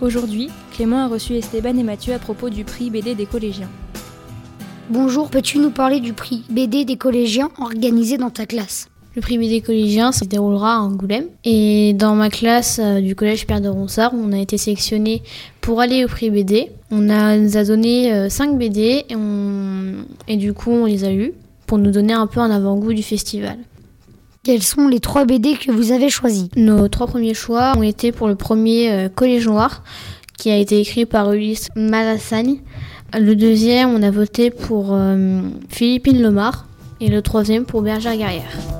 Aujourd'hui, Clément a reçu Esteban et Mathieu à propos du prix BD des collégiens. Bonjour, peux-tu nous parler du prix BD des collégiens organisé dans ta classe? Le prix BD collégien se déroulera à Angoulême. Et dans ma classe euh, du collège Pierre de Ronsard, on a été sélectionné pour aller au prix BD. On a, nous a donné 5 BD et, on- et du coup on les a lus pour nous donner un peu un avant-goût du festival. Quels sont les trois BD que vous avez choisis Nos trois premiers choix ont été pour le premier euh, Collège Noir, qui a été écrit par Ulysse Malassagne. Le deuxième, on a voté pour euh, Philippine Lomar. Et le troisième pour Bergère Guerrière.